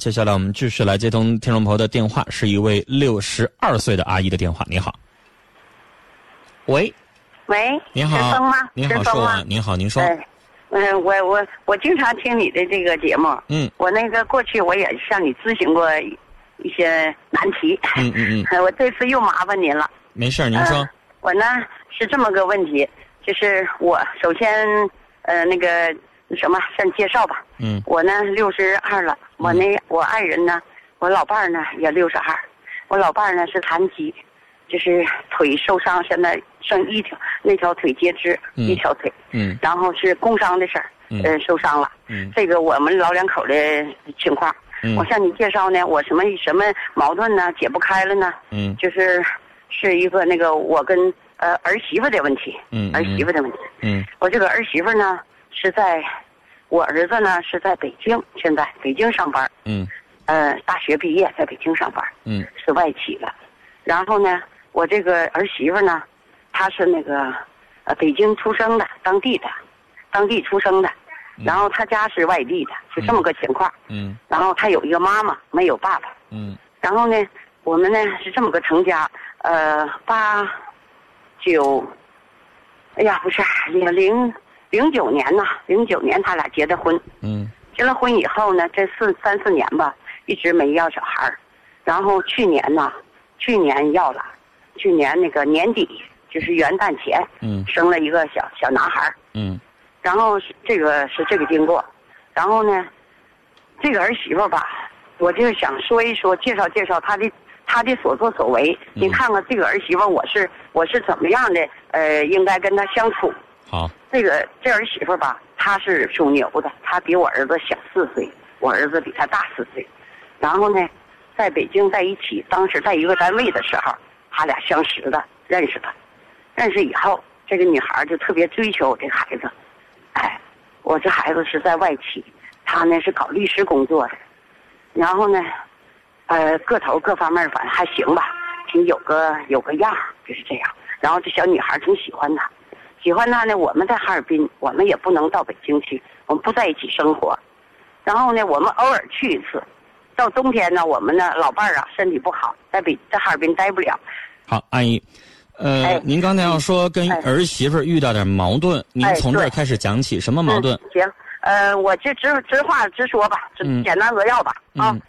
接下来我们继续来接通听众朋友的电话，是一位六十二岁的阿姨的电话。你好，喂，喂，您好是风吗？您好，说完，？您好，您说，哎，嗯，我我我经常听你的这个节目，嗯我那个过去我也向你咨询过一些难题，嗯嗯嗯，我这次又麻烦您了。没事儿，您说呃，我呢是这么个问题，就是我首先呃那个什么先介绍吧，嗯。我呢六十二了，我那我爱人呢，我老伴儿呢也六十二，我老伴儿呢是残疾，就是腿受伤，现在剩一条那条腿截肢，嗯。一条腿，嗯。然后是工伤的事儿，嗯呃受伤了，嗯。这个我们老两口的情况，嗯。我向你介绍呢，我什么什么矛盾呢解不开了呢？嗯。就是是一个那个我跟呃儿媳妇的问题，嗯嗯儿媳妇的问题。嗯。我这个儿媳妇呢是在，我儿子呢是在北京，现在北京上班，嗯呃，大学毕业在北京上班，嗯是外企的。然后呢，我这个儿媳妇呢，她是那个呃北京出生的，当地的，当地出生的。然后她家是外地的，是这么个情况。嗯然后她有一个妈妈，没有爸爸。嗯然后呢，我们呢是这么个成家，呃，八九，哎呀，不是零零零九年呐，零九年他俩结的婚，嗯结了婚以后呢，这四三四年吧，一直没要小孩儿然后去年呢，去年要了，去年那个年底就是元旦前嗯生了一个小小男孩儿嗯然后是这个是这个经过，然后呢，这个儿媳妇吧，我就想说一说，介绍介绍她的她的所作所为。嗯您看看这个儿媳妇，我是我是怎么样的？呃，应该跟她相处。好，这个这儿媳妇吧，她是属牛的，她比我儿子小四岁，我儿子比她大四岁。然后呢，在北京在一起，当时在一个单位的时候，他俩相识的，认识的。认识以后，这个女孩就特别追求我这孩子。哎，我这孩子是在外企，他呢是搞律师工作的，然后呢，呃，个头各方面反正还行吧，挺有个有个样就是这样。然后这小女孩挺喜欢他，喜欢他呢，我们在哈尔滨，我们也不能到北京去，我们不在一起生活。然后呢，我们偶尔去一次。到冬天呢，我们呢老伴儿啊身体不好，在北在哈尔滨待不了。好，阿姨。呃哎，您刚才要说跟哎儿媳妇儿遇到点矛盾，您从这儿开始讲起，什么矛盾嗯？行，呃，我就直直话直说吧，简单扼要吧啊。嗯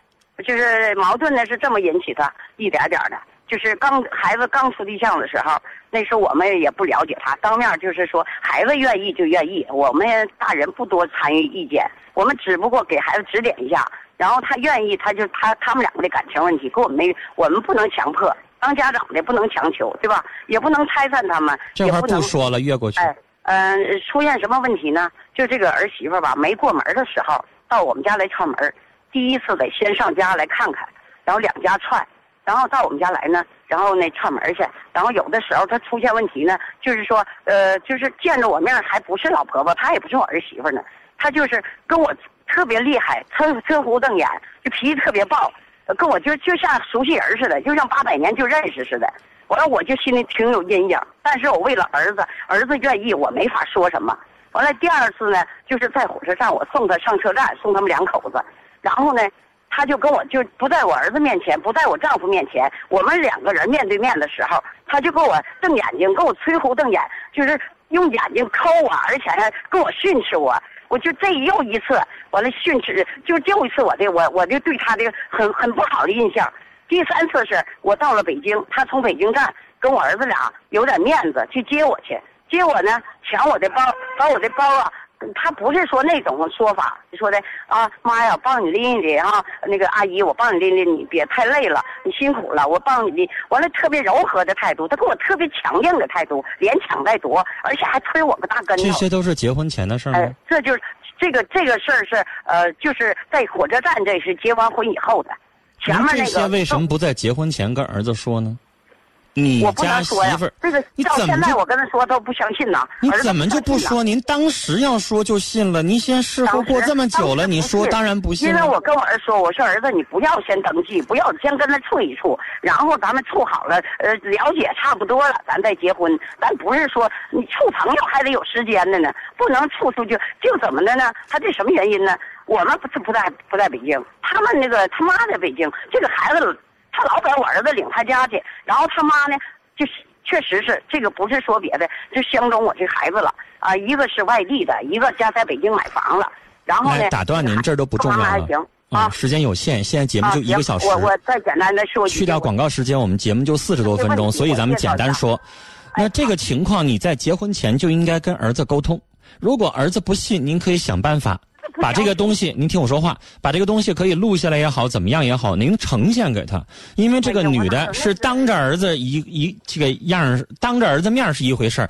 就是矛盾呢是这么引起的，一点点的。就是刚孩子刚处对象的时候，那时候我们也不了解他，当面就是说孩子愿意就愿意，我们大人不多参与意见，我们只不过给孩子指点一下，然后他愿意，他就他他们两个的感情问题跟我们没，我们不能强迫，当家长的不能强求，对吧？也不能拆散他们，这会儿也不能说了，越过去。哎，嗯、出现什么问题呢？就这个儿媳妇吧，没过门的时候到我们家来串门，第一次得先上家来看看，然后两家串，然后到我们家来呢，然后呢串门去，然后有的时候她出现问题呢，就是说，呃，就是见着我面还不是老婆婆，她也不是我儿媳妇呢，她就是跟我特别厉害，车车胡瞪眼，就脾气特别暴，跟我就就像熟悉人似的，就像八百年就认识似的。完了，我就心里挺有阴影，但是我为了儿子，儿子愿意，我没法说什么。完了，第二次呢，就是在火车站，我送他上车站，送他们两口子，然后呢，他就跟我就不在我儿子面前，不在我丈夫面前，我们两个人面对面的时候，他就跟我瞪眼睛，跟我吹胡瞪眼，就是用眼睛抠我，而且还跟我训斥我。我就这又一次，完了训斥，就又一次我的我我就对他的很很不好的印象。第三次是我到了北京，他从北京站跟我儿子俩有点面子去接我去，接我呢抢我的包，把我的包啊，他不是说那种说法，说的啊妈呀，帮你拎一拎啊，那个阿姨我帮你拎拎，你别太累了，你辛苦了，我帮你拎。完了特别柔和的态度，他跟我特别强硬的态度，连抢带夺，而且还推我个大跟头。这些都是结婚前的事儿哎吗？，这就是这个这个事儿是呃，就是在火车站，这是结完婚以后的。前面这那个些为什么不在结婚前跟儿子说呢？你我不家能说呀媳妇儿，，这个你到现在怎么就我跟他说，他不相信呐。你怎么就？不说？您当时要说就信了。您先试婚过这么久了，你说当然不信了。因为我跟我儿子说，我说儿子，你不要先登记，不要先跟他处一处，然后咱们处好了，呃，了解差不多了，咱再结婚。咱不是说你处朋友还得有时间的呢，不能处处就就怎么的呢？他这什么原因呢？我们不是不在不在北京，他们那个他妈在北京。这个孩子他老把我儿子领他家去，然后他妈呢，就是确实是这个不是说别的，就相中我这孩子了啊。一个是外地的，一个家在北京买房了，然后呢，打断您，这儿都不重要了。啊，啊。时间有限，现在节目就一个小时。我我再简单的说去掉广告时间，我们节目就四十多分钟，所以咱们简单说。那这个情况，你在结婚前就应该跟儿子沟通。如果儿子不信，您可以想办法把这个东西，您听我说话，把这个东西可以录下来也好，怎么样也好，您呈现给他。因为这个女的是当着儿子一一这个样儿，当着儿子面是一回事儿，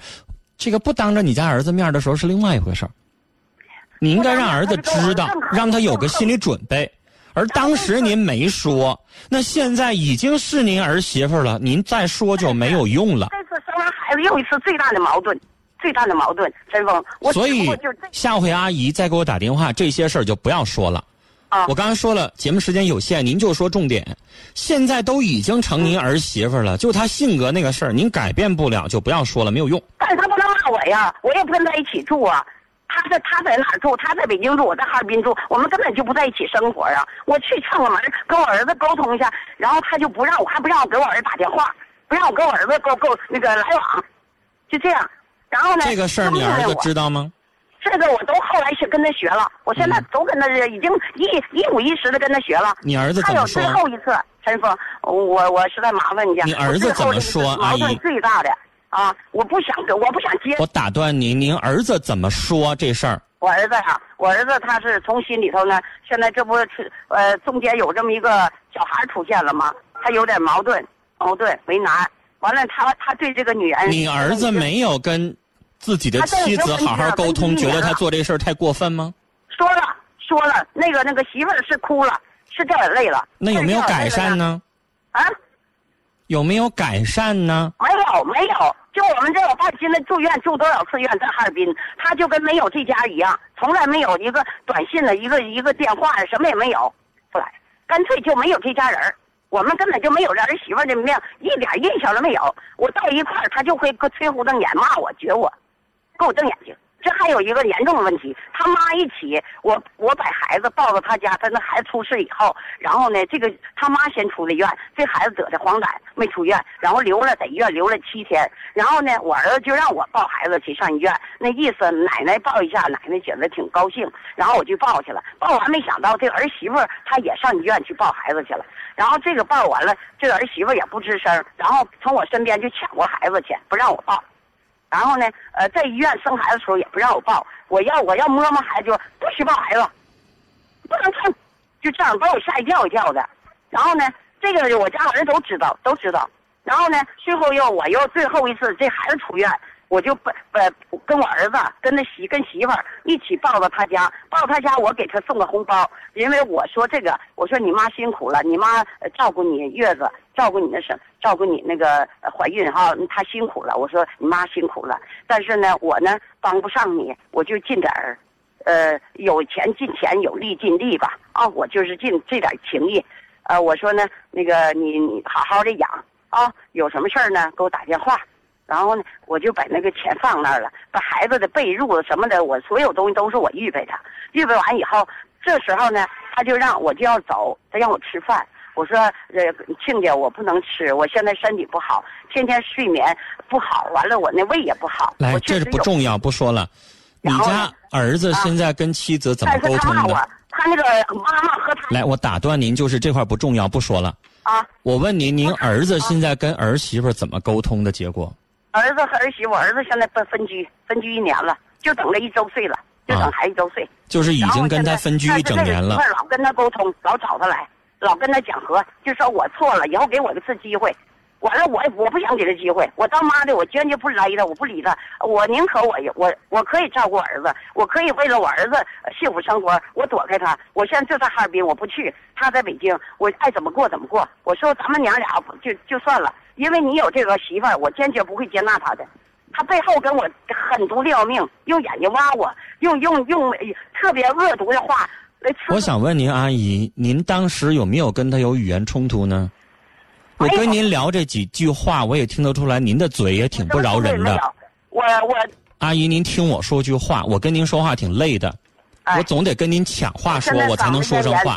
这个不当着你家儿子面的时候是另外一回事儿。你应该让儿子知道，让他有个心理准备。而当时您没说，那现在已经是您儿媳妇了，您再说就没有用了。这次生完孩子又一次最大的矛盾，最大的矛盾，陈峰，我所以下回阿姨再给我打电话，这些事儿就不要说了。啊我刚才说了，节目时间有限，您就说重点。现在都已经成您儿媳妇了，就她性格那个事儿，您改变不了，就不要说了，没有用。但是她不能骂我呀，我也不跟她一起住啊。他在他在哪儿住？他在北京住，我在哈尔滨住，我们根本就不在一起生活啊。我去串个门，跟我儿子沟通一下，然后他就不让我，还不让我给我儿子打电话，不让我跟我儿子沟沟那个来往，就这样。然后呢，这个事儿你儿子知道吗？这个我都后来去跟他学了，我现在都跟他已经一一五一十的跟他学了。你儿子还有怎么说最？后一次，陈峰，我我实在麻烦你一下。你儿子怎么说矛盾阿姨最大的啊，我不想跟，我不想接我打断您，您儿子怎么说这事儿？我儿子呀、我儿子他是从心里头呢，现在这不是呃中间有这么一个小孩出现了吗？他有点矛盾，矛盾为难。完了，他他对这个女人，你儿子没有跟自己的妻子好好沟通，觉得他做这事儿太过分吗？说了说了，那个那个媳妇儿是哭了，是掉眼泪了。那有没有改善呢？啊，有没有改善呢？没有没有，就我们这我爸现在住院住多少次院，在哈尔滨，他就跟没有这家一样，从来没有一个短信的一个一个电话呀，什么也没有，不来，干脆就没有这家人儿我们根本就没有这儿媳妇儿的命，一点印象都没有。我到一块儿，他就会吹胡瞪眼骂我，撅我，给我瞪眼睛。这还有一个严重的问题，他妈一起，我我把孩子抱到他家，他那孩子出事以后，然后呢，这个他妈先出的院，这孩子得的黄疸没出院，然后留了在医院留了七天，然后呢，我儿子就让我抱孩子去上医院，那意思奶奶抱一下，奶奶觉得挺高兴，然后我就抱去了，抱完没想到这儿媳妇她也上医院去抱孩子去了，然后这个抱完了，这儿媳妇也不吱声，然后从我身边就抢过孩子去，不让我抱。然后呢，呃，在医院生孩子的时候也不让我抱，我要我要摸摸孩子就不许抱孩子，不能碰，就这样把我吓一跳一跳的。然后呢，这个我家老人都知道，都知道。然后呢，最后又我又最后一次这孩子出院，我就把把跟我儿子跟那媳跟媳妇儿一起抱到他家，抱到他家我给他送个红包，因为我说这个，我说你妈辛苦了，你妈照顾你月子，照顾你那什，照顾你那个怀孕哈，她辛苦了。我说你妈辛苦了，但是呢，我呢帮不上你，我就尽点儿，呃，有钱尽钱，有力尽力吧。啊，我就是尽这点情谊。呃，我说呢，那个你你好好的养啊，有什么事儿呢给我打电话。然后呢，我就把那个钱放那儿了，把孩子的被褥什么的，我所有东西都是我预备的。预备完以后，这时候呢，他就让我就要走，他让我吃饭。我说，呃，亲家，我不能吃，我现在身体不好，天天睡眠不好，完了我那胃也不好。来，这是不重要，不说了。你家儿子啊现在跟妻子怎么沟通的？他，他那个妈妈和他来，我打断您，就是这块不重要，不说了。啊，我问您，您儿子现在跟儿媳妇怎么沟通的结果？儿子和儿媳妇，儿子现在分分居，分居一年了，就等了一周岁了，就等啊孩子一周岁。就是已经跟他分居一整年了但是这个媳妇。老跟他沟通，老找他来，老跟他讲和，就说我错了，以后给我一次机会。完了，我我不想给他机会，我当妈的，我坚决不勒他，我不理他，我宁可我我我可以照顾儿子，我可以为了我儿子呃幸福生活，我躲开他。我现在就在哈尔滨，我不去，他在北京，我爱怎么过怎么过。我说咱们娘俩就就算了，因为你有这个媳妇儿，我坚决不会接纳他的。他背后跟我狠毒的要命，用眼睛挖我，用用用呃特别恶毒的话来刺我想问您，阿姨，您当时有没有跟他有语言冲突呢？我跟您聊这几句话，我也听得出来，您的嘴也挺不饶人的。我我阿姨，您听我说句话，我跟您说话挺累的。哎我总得跟您抢话说，我才能说上话。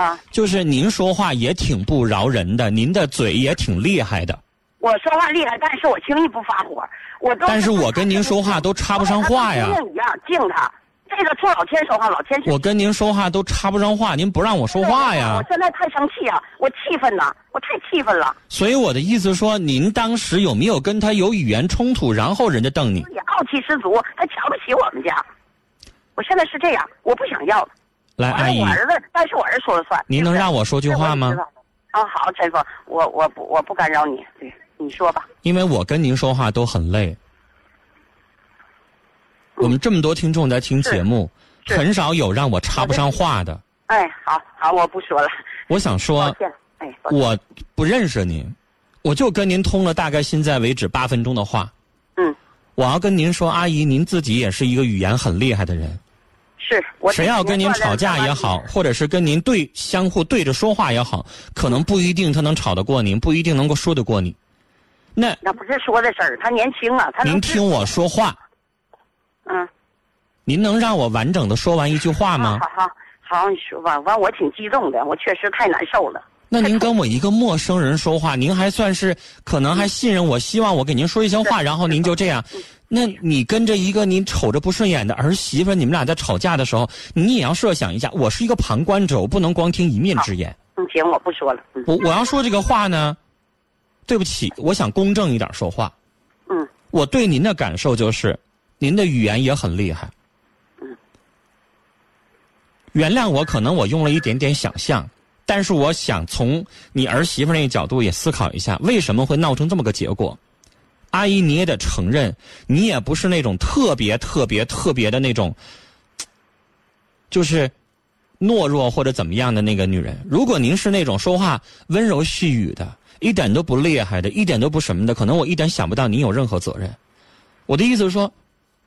就啊，就是您说话也挺不饶人的，您的嘴也挺厉害的，我说话厉害，但是我轻易不发火，我都。但是我跟您说话都插不上话呀一样敬他，这个冲老天说话，老天是我跟您说话都插不上话，您不让我说话呀我。现在太生气啊，我气愤呐，我太气愤了。所以我的意思说，您当时有没有跟他有语言冲突，然后人家瞪你？也傲气十足，他瞧不起我们家。我现在是这样，我不想要了。来，阿姨我，儿子，但是我儿子说了算。您能让我说句话吗啊，好，陈峰，我我不我不干扰你，对，你说吧。因为我跟您说话都很累。我们这么多听众在听节目，很少有让我插不上话的。哎，好好，我不说了，我想说，哎，我不认识您，我就跟您通了大概现在为止八分钟的话。嗯，我要跟您说，阿姨，您自己也是一个语言很厉害的人。是我谁要跟您吵架也好，或者是跟您对相互对着说话也好，可能不一定他能吵得过您，不一定能够说得过你。那那不是说的事儿，他年轻啊，他能您听我说话，嗯，您能让我完整的说完一句话吗？好好好，你说吧。完，我挺激动的，我确实太难受了。那您跟我一个陌生人说话，您还算是可能还信任我，希望我给您说一些话，然后您就这样。那你跟着一个你瞅着不顺眼的儿媳妇，你们俩在吵架的时候，你也要设想一下，我是一个旁观者，我不能光听一面之言。嗯，行，我不说了。嗯我我要说这个话呢，对不起，我想公正一点说话。嗯，我对您的感受就是，您的语言也很厉害。嗯，原谅我，可能我用了一点点想象，但是我想从你儿媳妇那个角度也思考一下，为什么会闹成这么个结果？阿姨，你也得承认，你也不是那种特别特别特别的那种，就是懦弱或者怎么样的那个女人。如果您是那种说话温柔细语的，一点都不厉害的，一点都不什么的，可能我一点想不到您有任何责任。我的意思是说，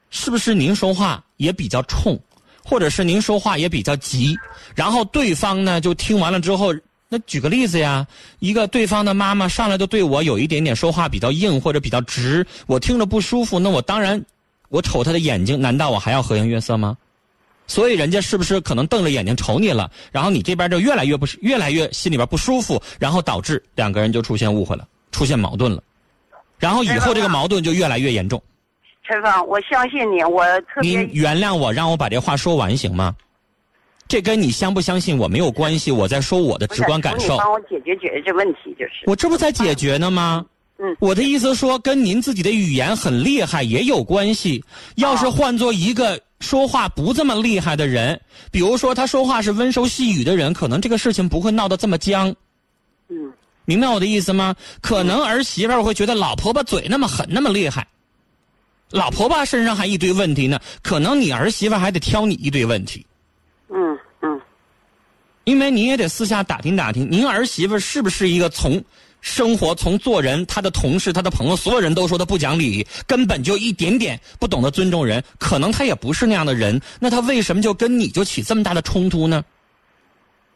是不是您说话也比较冲，或者是您说话也比较急，然后对方呢就听完了之后，那举个例子呀，一个对方的妈妈上来就对我有一点点说话比较硬或者比较直，我听着不舒服，那我当然我瞅他的眼睛，难道我还要和颜悦色吗？所以人家是不是可能瞪着眼睛瞅你了，然后你这边就越来越不越来越心里边不舒服，然后导致两个人就出现误会了，出现矛盾了，然后以后这个矛盾就越来越严重。陈芳，我相信你，我特别您原谅我，让我把这话说完行吗？这跟你相不相信我没有关系，我在说我的直观感受。帮我解决解决这问题，就是。我这不在解决呢吗？嗯我的意思说，跟您自己的语言很厉害也有关系。要是换做一个说话不这么厉害的人，比如说他说话是温柔细语的人，可能这个事情不会闹得这么僵。嗯，明白我的意思吗？可能儿媳妇儿会觉得老婆婆嘴那么狠，那么厉害，老婆婆身上还一堆问题呢，可能你儿媳妇还得挑你一堆问题。因为你也得私下打听打听，您儿媳妇是不是一个从生活、从做人，她的同事、她的朋友，所有人都说她不讲理，根本就一点点不懂得尊重人。可能她也不是那样的人，那她为什么就跟你就起这么大的冲突呢？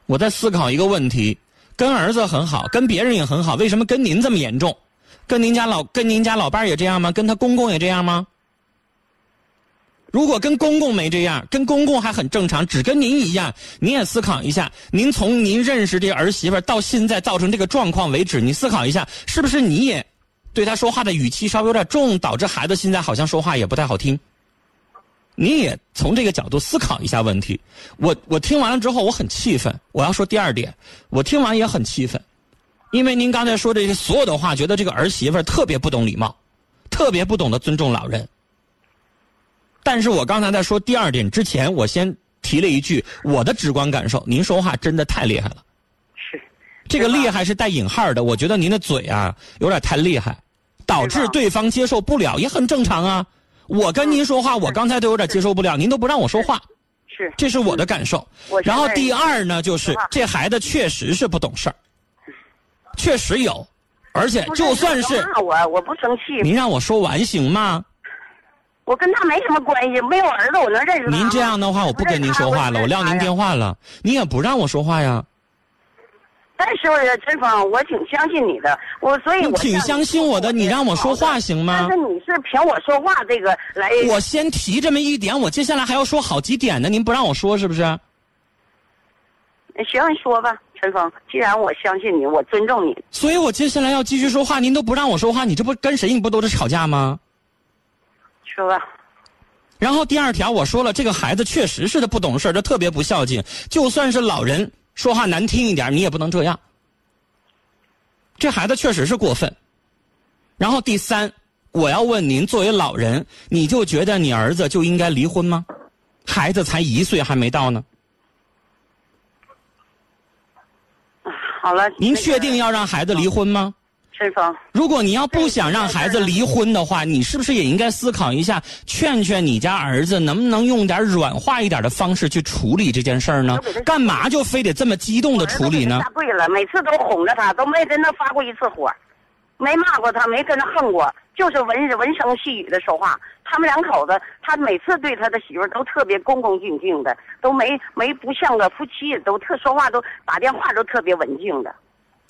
我在思考一个问题：跟儿子很好，跟别人也很好，为什么跟您这么严重？跟您家老跟您家老伴也这样吗？跟他公公也这样吗？如果跟公公没这样，跟公公还很正常，只跟您一样，您也思考一下，您从您认识这儿媳妇到现在造成这个状况为止，你思考一下，是不是你也对她说话的语气稍微有点重，导致孩子现在好像说话也不太好听？你也从这个角度思考一下问题。我我听完了之后，我很气愤。我要说第二点，我听完也很气愤，因为您刚才说这些所有的话，觉得这个儿媳妇特别不懂礼貌，特别不懂得尊重老人。但是我刚才在说第二点之前，我先提了一句我的直观感受：您说话真的太厉害了。是。这个厉害是带引号的，我觉得您的嘴啊有点太厉害，导致对方接受不了，也很正常啊。我跟您说话，我刚才都有点接受不了，您都不让我说话，是。这是我的感受然后第二呢，就是这孩子确实是不懂事儿，确实有，而且就算是骂我，我不生气。您让我说完行吗？我跟他没什么关系，没有儿子，我能认识他您这样的话，我不跟您说话了，我撂您电话了，你也不让我说话呀。但是陈峰，我挺相信你的，我所以我挺相信我的，你让我说话行吗？但是你是凭我说话这个来。我先提这么一点，我接下来还要说好几点呢，您不让我说是不是？行，你说吧，陈峰。既然我相信你，我尊重你。所以我接下来要继续说话，您都不让我说话，你这不跟谁你不都是吵架吗？说吧。然后第二条我说了，这个孩子确实是他不懂事他特别不孝敬，就算是老人。说话难听一点，你也不能这样。这孩子确实是过分。然后第三，我要问您，作为老人，你就觉得你儿子就应该离婚吗？孩子才一岁还没到呢。好了。您确定要让孩子离婚吗？陈峰，如果你要不想让孩子离婚的话，你是不是也应该思考一下，劝劝你家儿子，能不能用点软化一点的方式去处理这件事儿呢？干嘛就非得这么激动的处理呢？下跪了，每次都哄着他，都没跟他发过一次火，没骂过他，没跟他横过，就是文文声细语的说话。他们两口子，他每次对他的媳妇都特别恭恭敬敬的，都没没不像个夫妻，都特说话都打电话都特别文静的。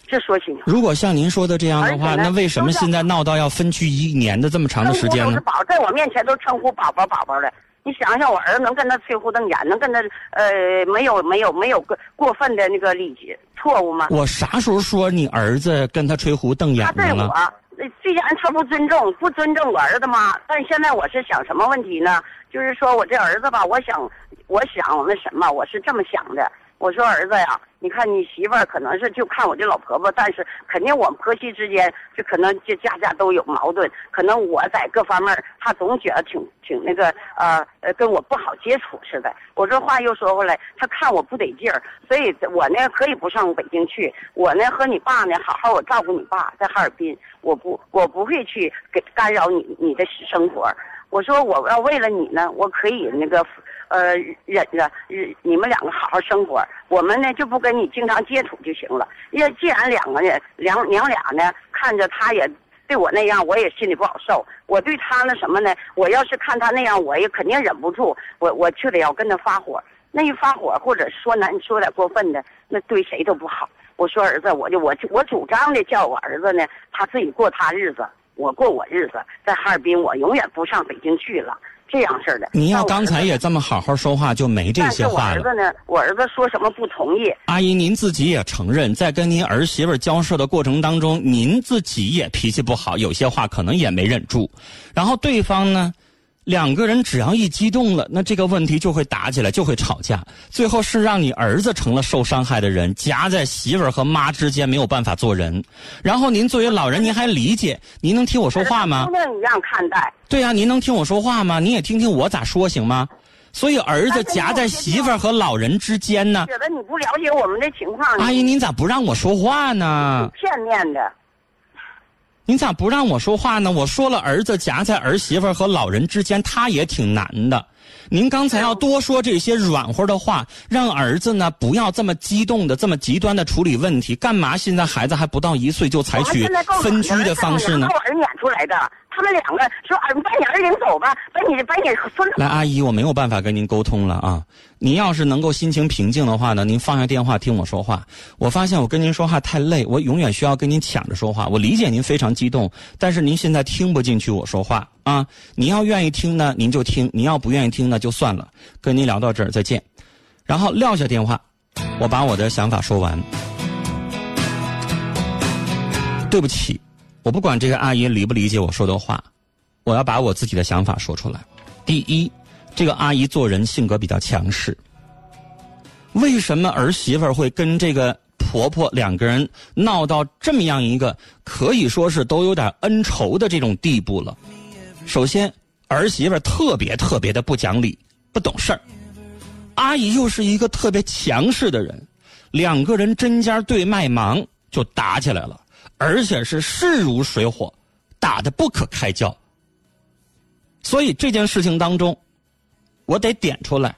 这说清楚。如果像您说的这样的话，那为什么现在闹到要分居一年的这么长的时间呢？都是宝，在我面前都称呼宝宝宝宝的。你想想，我儿子能跟他吹胡瞪眼，能跟他呃没有没有没有过过分的那个理解错误吗？我啥时候说你儿子跟他吹胡瞪眼了？他对我，虽然他不尊重，不尊重我儿子吗，但现在我是想什么问题呢？就是说我这儿子吧，我想，我想那什么，我是这么想的。我说儿子呀，你看你媳妇儿可能是就看我这老婆婆，但是肯定我们婆媳之间就可能就家家都有矛盾，可能我在各方面她总觉得挺挺那个呃呃跟我不好接触似的。我这话又说回来，她看我不得劲儿，所以我呢可以不上北京去，我呢和你爸呢好好我照顾你爸在哈尔滨，我不我不会去给干扰你你的生活。我说我要为了你呢，我可以那个。呃，忍着，你们两个好好生活，我们呢就不跟你经常接触就行了。因为既然两个呢，娘娘俩呢，看着他也对我那样，我也心里不好受。我对他那什么呢？我要是看他那样，我也肯定忍不住，我我就得要跟他发火。那一发火，或者说难说点过分的，那对谁都不好。我说儿子，我就我我主张的叫我儿子呢，他自己过他日子，我过我日子，在哈尔滨，我永远不上北京去了。这样式的，您要刚才也这么好好说话，就没这些话了。我儿子呢？我儿子说什么不同意？阿姨，您自己也承认，在跟您儿媳妇交涉的过程当中，您自己也脾气不好，有些话可能也没忍住。然后对方呢？两个人只要一激动了，那这个问题就会打起来，就会吵架，最后是让你儿子成了受伤害的人，夹在媳妇儿和妈之间没有办法做人。然后您作为老人，您还理解？您能听我说话吗？一样看待。对呀，您能听我说话吗？您也听听我咋说行吗？所以儿子夹在媳妇儿和老人之间呢。觉得你不了解我们的情况。阿姨，您咋不让我说话呢？片面的。您咋不让我说话呢？我说了，儿子夹在儿媳妇和老人之间，他也挺难的。您刚才要多说这些软和的话，让儿子呢不要这么激动的、这么极端的处理问题。干嘛现在孩子还不到一岁就采取分居的方式呢？我儿撵出来的。他们两个说：“儿，把你儿领走吧，把你把你孙子。”来，阿姨，我没有办法跟您沟通了啊！您要是能够心情平静的话呢，您放下电话听我说话。我发现我跟您说话太累，我永远需要跟您抢着说话。我理解您非常激动，但是您现在听不进去我说话啊！您要愿意听呢，您就听；您要不愿意听呢，就算了。跟您聊到这儿，再见。然后撂下电话，我把我的想法说完。对不起。我不管这个阿姨理不理解我说的话，我要把我自己的想法说出来。第一，这个阿姨做人性格比较强势。为什么儿媳妇会跟这个婆婆两个人闹到这么样一个可以说是都有点恩仇的这种地步了？首先，儿媳妇特别特别的不讲理、不懂事儿，阿姨又是一个特别强势的人，两个人针尖对麦芒就打起来了。而且是势如水火，打得不可开交。所以这件事情当中，我得点出来，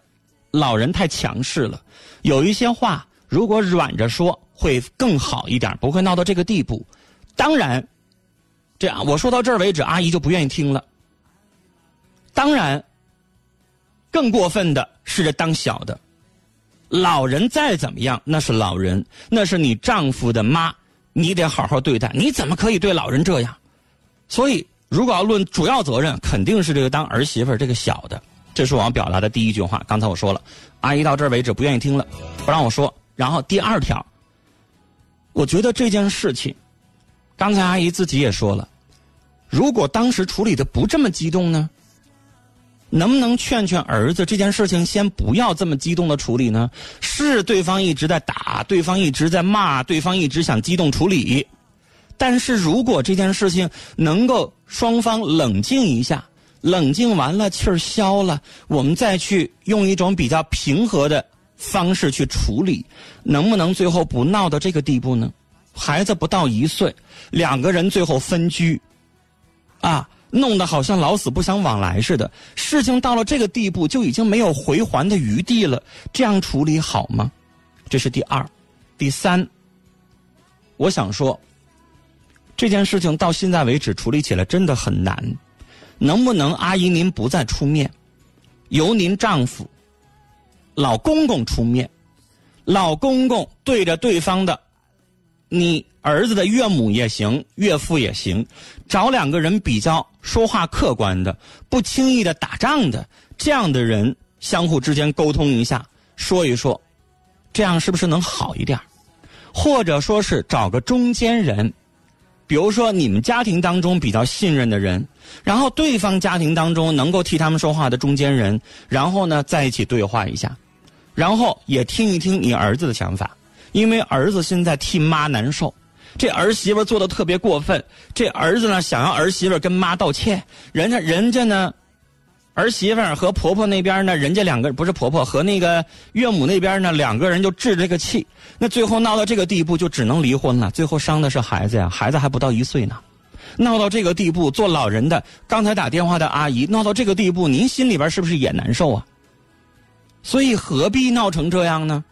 老人太强势了。有一些话如果软着说会更好一点，不会闹到这个地步。当然，这样我说到这儿为止，阿姨就不愿意听了。当然，更过分的是这当小的，老人再怎么样，那是老人，那是你丈夫的妈，你得好好对待。你怎么可以对老人这样？所以，如果要论主要责任，肯定是这个当儿媳妇这个小的。这是我要表达的第一句话。刚才我说了，阿姨到这儿为止不愿意听了，不让我说。然后第二条，我觉得这件事情，刚才阿姨自己也说了，如果当时处理的不这么激动呢？能不能劝劝儿子这件事情先不要这么激动的处理呢？是对方一直在打，对方一直在骂，对方一直想激动处理。但是如果这件事情能够双方冷静一下，冷静完了气儿消了，我们再去用一种比较平和的方式去处理，能不能最后不闹到这个地步呢？孩子不到一岁，两个人最后分居，啊。弄得好像老死不相往来似的，事情到了这个地步就已经没有回还的余地了，这样处理好吗？这是第二，第三，我想说，这件事情到现在为止处理起来真的很难，能不能阿姨您不再出面，由您丈夫、老公公出面，老公公对着对方的。你儿子的岳母也行，岳父也行，找两个人比较说话客观的，不轻易的打仗的这样的人，相互之间沟通一下，说一说，这样是不是能好一点？或者说是找个中间人，比如说你们家庭当中比较信任的人，然后对方家庭当中能够替他们说话的中间人，然后呢在一起对话一下，然后也听一听你儿子的想法。因为儿子现在替妈难受，这儿媳妇做的特别过分。这儿子呢，想要儿媳妇跟妈道歉，人家人家呢，儿媳妇和婆婆那边呢，人家两个不是婆婆和那个岳母那边呢，两个人就置这个气。那最后闹到这个地步，就只能离婚了。最后伤的是孩子呀，孩子还不到一岁呢。闹到这个地步，做老人的刚才打电话的阿姨，闹到这个地步，您心里边是不是也难受啊？所以何必闹成这样呢？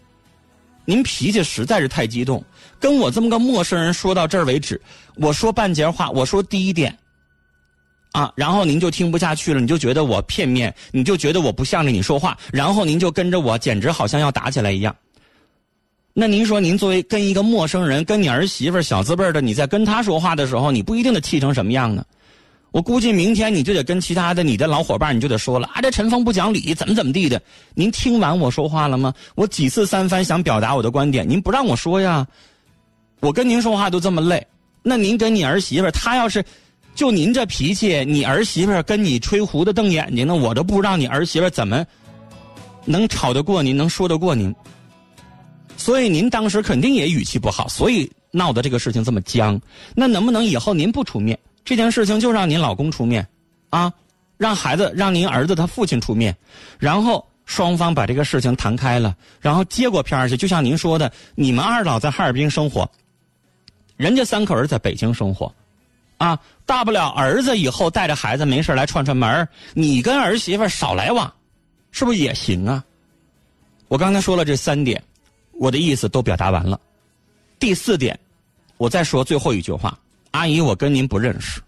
您脾气实在是太激动，跟我这么个陌生人说到这儿为止。我说半截话，我说第一点，啊，然后您就听不下去了，你就觉得我片面，你就觉得我不向着你说话，然后您就跟着我，简直好像要打起来一样。那您说，您作为跟一个陌生人，跟你儿媳妇小字辈的，你在跟他说话的时候，你不一定得气成什么样呢？我估计明天你就得跟其他的你的老伙伴，你就得说了啊，这陈峰不讲理，怎么怎么地的？您听完我说话了吗？我几次三番想表达我的观点，您不让我说呀？我跟您说话都这么累，那您跟你儿媳妇，她要是就您这脾气，你儿媳妇跟你吹胡子瞪眼睛呢，我都不知道你儿媳妇怎么能吵得过您，能说得过您。所以您当时肯定也语气不好，所以闹得这个事情这么僵。那能不能以后您不出面？这件事情就让您老公出面，啊，让孩子让您儿子他父亲出面，然后双方把这个事情谈开了，然后接过片儿去。就像您说的，你们二老在哈尔滨生活，人家三口人在北京生活，啊，大不了儿子以后带着孩子没事来串串门你跟儿媳妇少来往，是不是也行啊？我刚才说了这三点，我的意思都表达完了。第四点，我再说最后一句话。阿姨，我跟您不认识，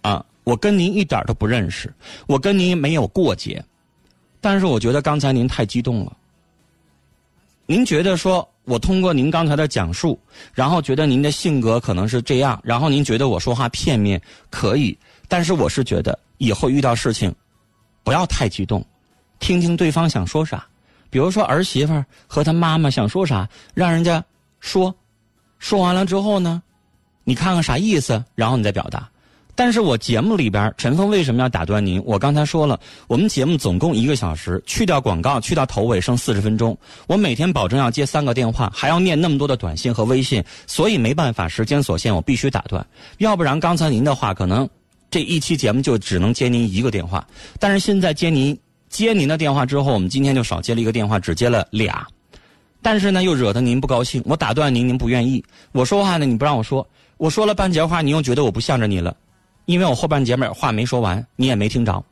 啊，我跟您一点都不认识，我跟您没有过节，但是我觉得刚才您太激动了。您觉得说我通过您刚才的讲述，然后觉得您的性格可能是这样，然后您觉得我说话片面，可以，但是我是觉得以后遇到事情，不要太激动，听听对方想说啥，比如说儿媳妇和她妈妈想说啥，让人家说，说完了之后呢？你看看啥意思，然后你再表达。但是我节目里边，陈峰为什么要打断您？我刚才说了，我们节目总共一个小时，去掉广告，去掉头尾，剩四十分钟。我每天保证要接三个电话，还要念那么多的短信和微信，所以没办法，时间所限，我必须打断。要不然刚才您的话，可能这一期节目就只能接您一个电话。但是现在接您接您的电话之后，我们今天就少接了一个电话，只接了俩。但是呢，又惹得您不高兴，我打断您，您不愿意。我说话呢，你不让我说。我说了半截话，你又觉得我不向着你了，因为我后半截面话没说完，你也没听着。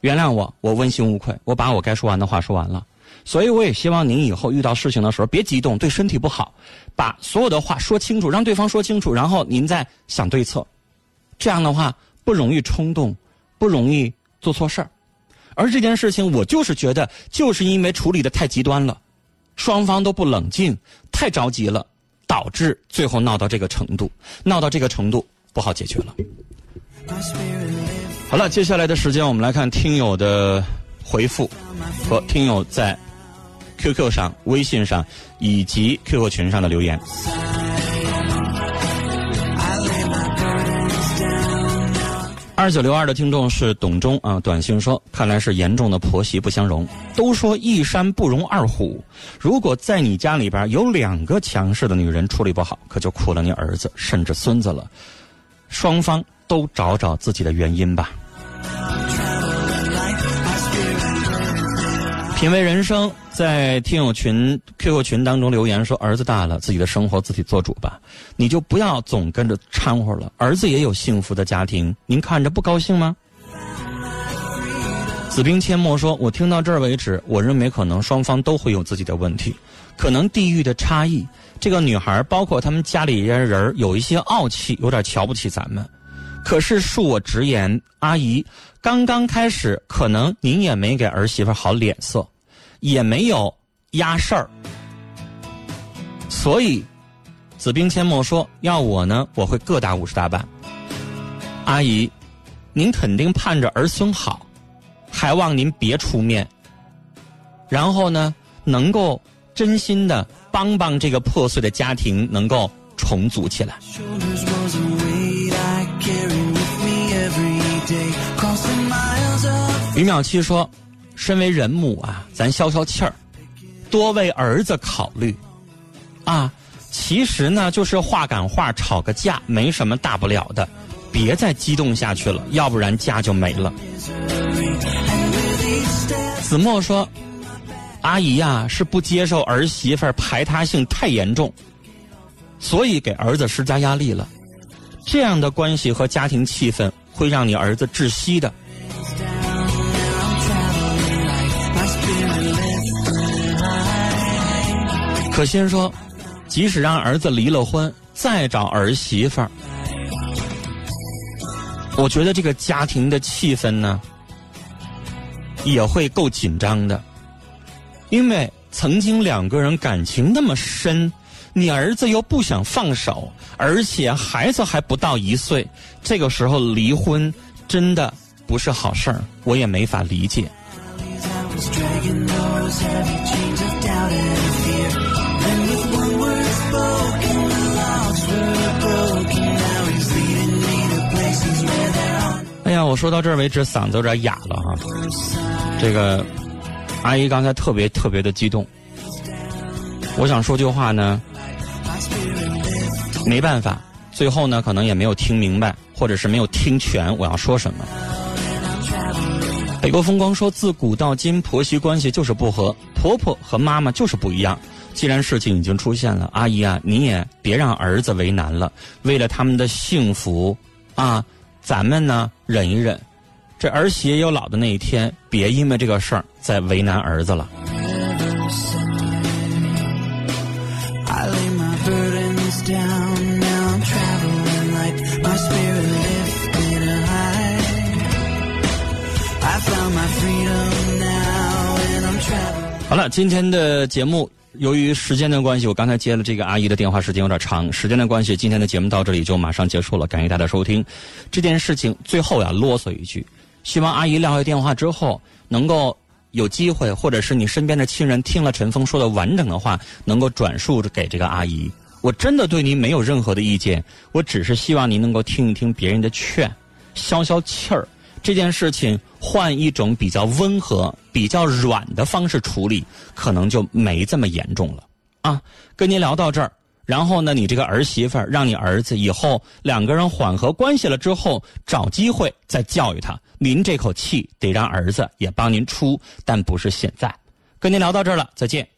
原谅我，我问心无愧，我把我该说完的话说完了。所以我也希望您以后遇到事情的时候别激动，对身体不好，把所有的话说清楚，让对方说清楚，然后您再想对策。这样的话不容易冲动，不容易做错事儿。而这件事情，我就是觉得，就是因为处理的太极端了，双方都不冷静，太着急了，导致最后闹到这个程度，闹到这个程度不好解决了。好了，接下来的时间我们来看听友的回复和听友在 QQ 上、微信上以及 QQ 群上的留言。二九六二的听众是董忠啊，短信说：“看来是严重的婆媳不相容。都说一山不容二虎，如果在你家里边有两个强势的女人处理不好，可就苦了你儿子甚至孙子了。双方都找找自己的原因吧。”品味人生在听友群 QQ 群当中留言说：“儿子大了，自己的生活自己做主吧，你就不要总跟着掺和了。儿子也有幸福的家庭，您看着不高兴吗？”子冰阡陌说：“我听到这儿为止，我认为可能双方都会有自己的问题，可能地域的差异。这个女孩，包括他们家里人人有一些傲气，有点瞧不起咱们。可是恕我直言，阿姨。”刚刚开始，可能您也没给儿媳妇好脸色，也没有压事儿，所以子兵阡陌说：“要我呢，我会各打五十大板。”阿姨，您肯定盼着儿孙好，还望您别出面，然后呢，能够真心的帮帮这个破碎的家庭，能够重组起来。于淼七说：“身为人母啊，咱消消气儿，多为儿子考虑啊。其实呢，就是话赶话，吵个架，没什么大不了的。别再激动下去了，要不然家就没了。”子墨说：“阿姨呀，是不接受儿媳妇排他性太严重，所以给儿子施加压力了。这样的关系和家庭气氛。”会让你儿子窒息的。可心说，即使让儿子离了婚，再找儿媳妇儿，我觉得这个家庭的气氛呢，也会够紧张的，因为曾经两个人感情那么深。你儿子又不想放手，而且孩子还不到一岁，这个时候离婚真的不是好事儿，我也没法理解。哎呀，我说到这儿为止，嗓子有点哑了哈。这个阿姨刚才特别特别的激动，我想说句话呢。没办法，最后呢，可能也没有听明白，或者是没有听全我要说什么。北国风光说，自古到今，婆媳关系就是不和，婆婆和妈妈就是不一样。既然事情已经出现了，阿姨啊，你也别让儿子为难了。为了他们的幸福，啊，咱们呢忍一忍，这儿媳也有老的那一天，别因为这个事儿再为难儿子了。好了，今天的节目由于时间的关系，我刚才接了这个阿姨的电话，时间有点长。时间的关系，今天的节目到这里就马上结束了。感谢大家收听。这件事情最后要啰嗦一句，希望阿姨撂下电话之后，能够有机会，或者是你身边的亲人听了陈峰说的完整的话，能够转述给这个阿姨。我真的对您没有任何的意见，我只是希望您能够听一听别人的劝，消消气儿。这件事情换一种比较温和、比较软的方式处理，可能就没这么严重了。啊，跟您聊到这儿，然后呢，你这个儿媳妇儿让你儿子以后两个人缓和关系了之后，找机会再教育他。您这口气得让儿子也帮您出，但不是现在。跟您聊到这儿了，再见。